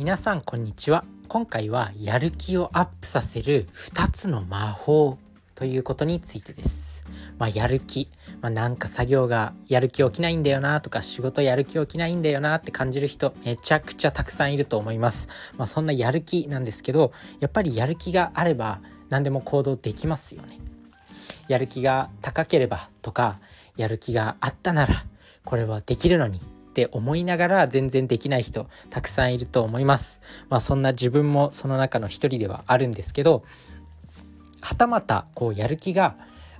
皆さんこんにちは。今回はやる気をアップさせる2つの魔法ということについてです。まあ、やる気、まあ、なんか作業がやる気起きないんだよなとか仕事やる気起きないんだよなって感じる人めちゃくちゃたくさんいると思います。まあ、そんなやる気なんですけどやっぱりやる気があれば何でも行動できますよね。やる気が高ければとかやる気があったならこれはできるのにって思いながら全然できない人たくさんいると思います。まあそんな自分もその中の一人ではあるんですけどはたまたこうやる気が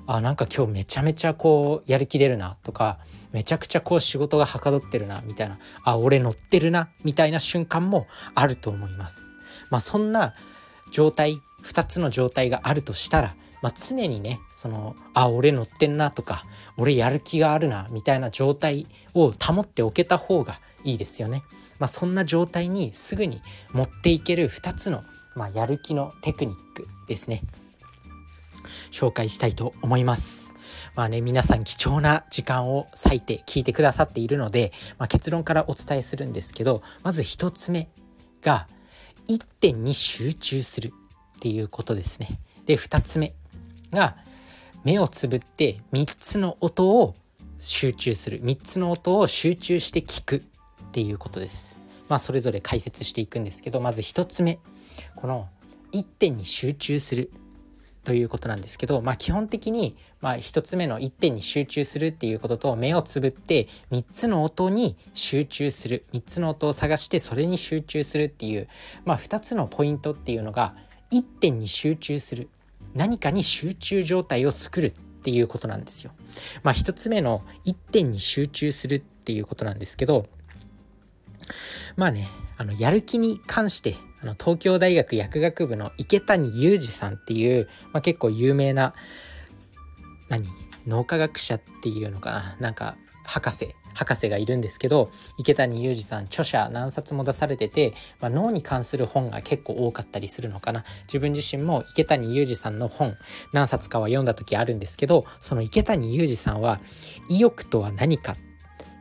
あなんか今日めちゃめちゃこうやる気出るなとかめちゃくちゃこう仕事がはかどってるなみたいなあ俺乗ってるなみたいな瞬間もあると思います。まあそんな状態2つの状態があるとしたらまあ、常にねそのあ俺乗ってんなとか俺やる気があるなみたいな状態を保っておけた方がいいですよね。まあ、そんな状態にすぐに持っていける2つの、まあ、やる気のテクニックですね紹介したいと思います。まあね、皆さん貴重な時間を割いて聞いてくださっているので、まあ、結論からお伝えするんですけどまず1つ目が1点に集中するっていうことですね。で2つ目が目をつぶって3つの音を集中する。3つの音を集中して聞くっていうことです。まあそれぞれ解説していくんですけどまず1つ目。この1点に集中する。ということなんですけど、まあ、基本的に、まあ、1つ目の1点に集中するっていうことと目をつぶって3つの音に集中する。3つの音を探してそれに集中するっていう、まあ、2つのポイントっていうのが1点に集中する。何かに集中状態を作るっていうことなんですよ。まあ一つ目の一点に集中するっていうことなんですけどまあねあのやる気に関してあの東京大学薬学部の池谷裕二さんっていう、まあ、結構有名な何？脳科学者っていうのかな？なんか博士博士がいるんですけど池谷裕二さん著者何冊も出されてて、まあ、脳に関する本が結構多かったりするのかな。自分自身も池谷裕二さんの本何冊かは読んだ時あるんですけどその池谷裕二さんは意欲とは何か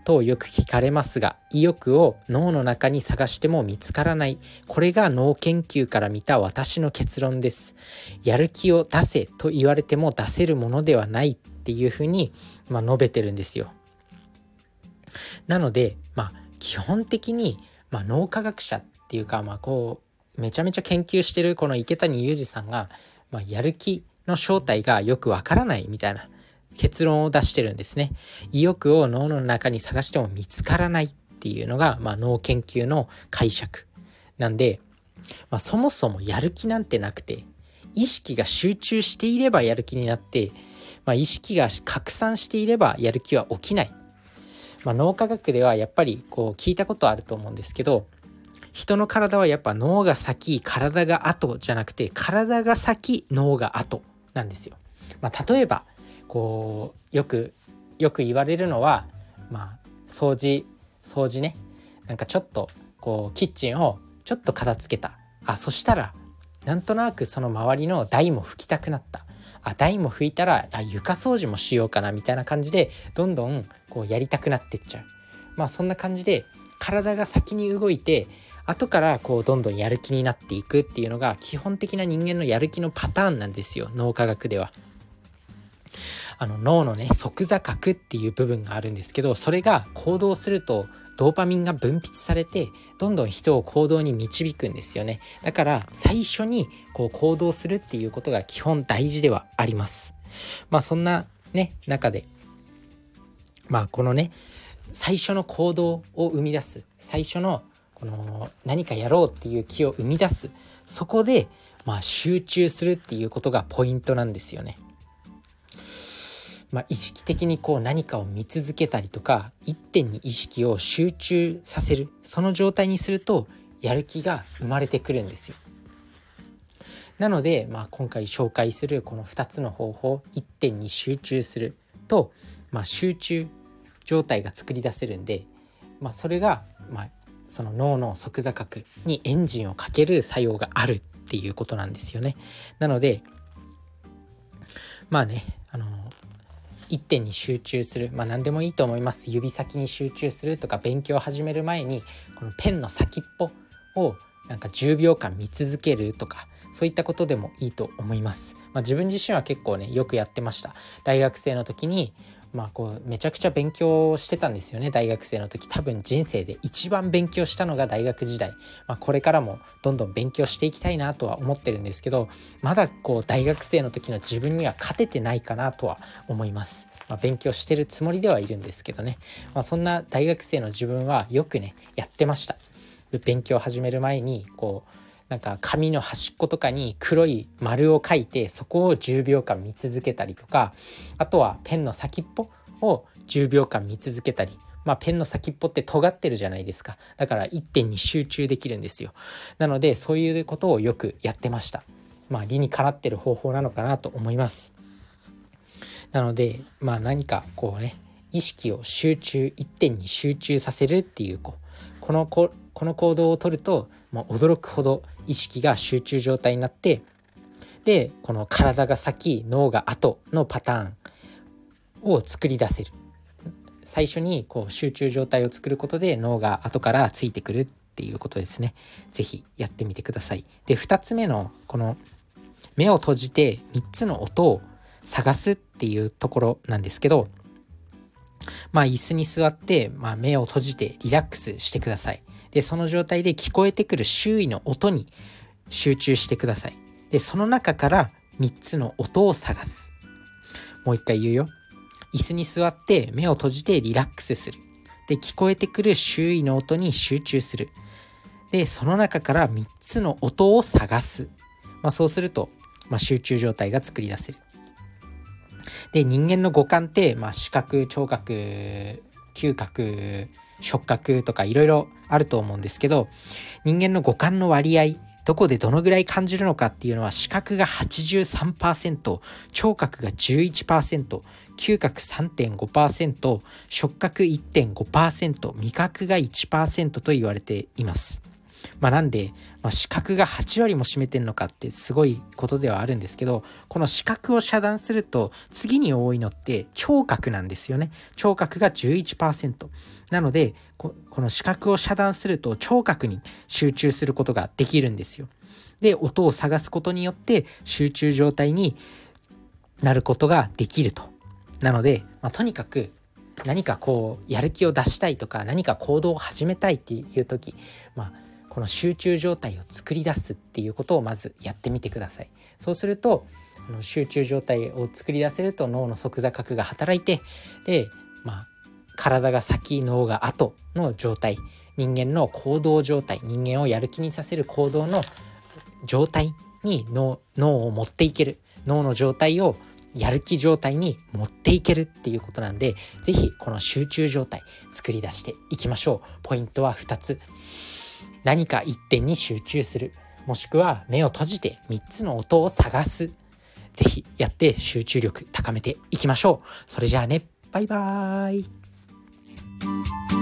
とよく聞かれますが意欲を脳の中に探しても見つからない。これが脳研究から見た私の結論です。やる気を出せと言われても出せるものではないっていうふうに、まあ、述べてるんですよ。なので、まあ、基本的に、まあ、脳科学者っていうか、まあ、こうめちゃめちゃ研究してるこの池谷裕二さんが、まあ、やる気の正体がよくわからないみたいな結論を出してるんですね。意欲を脳の中に探しても見つからないっていうのが、まあ、脳研究の解釈なんで、まあ、そもそもやる気なんてなくて意識が集中していればやる気になって、まあ、意識が拡散していればやる気は起きないまあ、脳科学ではやっぱりこう聞いたことあると思うんですけど人の体はやっぱ脳が先体が後じゃなくて体が先脳が後なんですよ。まあ、例えばこうよくよく言われるのはまあ掃除掃除ね。なんかちょっとこうキッチンをちょっと片付けた。あそしたらなんとなくその周りの台も拭きたくなった。あ台も拭いたらあ床掃除もしようかなみたいな感じでどんどんこうやりたくなってっちゃう。まあそんな感じで体が先に動いて後からこうどんどんやる気になっていくっていうのが基本的な人間のやる気のパターンなんですよ。脳科学では。あの脳のね側座核っていう部分があるんですけどそれが行動するとドーパミンが分泌されてどんどん人を行動に導くんですよね。だから最初にこう行動するっていうことが基本大事ではあります。まあそんなね中でまあこのね最初の行動を生み出す最初のこの何かやろうっていう気を生み出すそこでまあ集中するっていうことがポイントなんですよね。まあ、意識的にこう何かを見続けたりとか一点に意識を集中させるその状態にするとやる気が生まれてくるんですよ。なので、まあ、今回紹介するこの2つの方法一点に集中すると、まあ、集中状態が作り出せるんで、まあ、それが、まあ、その脳の側座核にエンジンをかける作用があるっていうことなんですよね。なのでまあねあの一点に集中するまあ何でもいいと思います指先に集中するとか勉強を始める前にこのペンの先っぽをなんか10秒間見続けるとかそういったことでもいいと思います。まあ、自分自身は結構ねよくやってました。大学生の時にまあこうめちゃくちゃ勉強してたんですよね大学生の時。多分人生で一番勉強したのが大学時代、まあ、これからもどんどん勉強していきたいなとは思ってるんですけどまだこう大学生の時の自分には勝ててないかなとは思います。まあ、勉強してるつもりではいるんですけどね、まあ、そんな大学生の自分はよくねやってました。勉強始める前にこうなんか紙の端っことかに黒い丸を書いてそこを10秒間見続けたりとかあとはペンの先っぽを10秒間見続けたり。まあ、ペンの先っぽって尖ってるじゃないですか。だから一点に集中できるんですよ。なのでそういうことをよくやってました。まあ理にかなってる方法なのかなと思います。なのでまあ何かこうね意識を集中一点に集中させるっていうここのここの行動をとるともう驚くほど意識が集中状態になってでこの体が先脳が後のパターンを作り出せる。最初にこう集中状態を作ることで脳が後からついてくるっていうことですね。是非やってみてください。で2つ目のこの目を閉じて3つの音を探すっていうところなんですけどまあ椅子に座って、まあ、目を閉じてリラックスしてください。でその状態で聞こえてくる周囲の音に集中してください。でその中から3つの音を探す。もう一回言うよ。椅子に座って目を閉じてリラックスする。で聞こえてくる周囲の音に集中する。でその中から3つの音を探す、まあ、そうすると、まあ、集中状態が作り出せる。で人間の五感って、まあ、視覚聴覚嗅覚触覚とかいろいろあると思うんですけど人間の五感の割合どこでどのぐらい感じるのかっていうのは視覚が83%聴覚が11%嗅覚3.5%触覚1.5%味覚が1%と言われています。まあ、なんで、まあ、視覚が8割も占めてんのかってすごいことではあるんですけどこの視覚を遮断すると次に多いのって聴覚なんですよね。聴覚が11%なのでこの視覚を遮断すると聴覚に集中することができるんですよ。で音を探すことによって集中状態になることができると。なので、まあ、とにかく何かこうやる気を出したいとか何か行動を始めたいっていう時まあこの集中状態を作り出すっていうことをまずやってみてください。そうすると集中状態を作り出せると脳の側座角が働いてでまあ体が先脳が後の状態人間の行動状態人間をやる気にさせる行動の状態に脳脳を持っていける脳の状態をやる気状態に持っていけるっていうことなんで是非この集中状態作り出していきましょう。ポイントは2つ。何か一点に集中する。もしくは目を閉じて3つの音を探す。是非やって集中力高めていきましょう。それじゃあね。バイバーイ。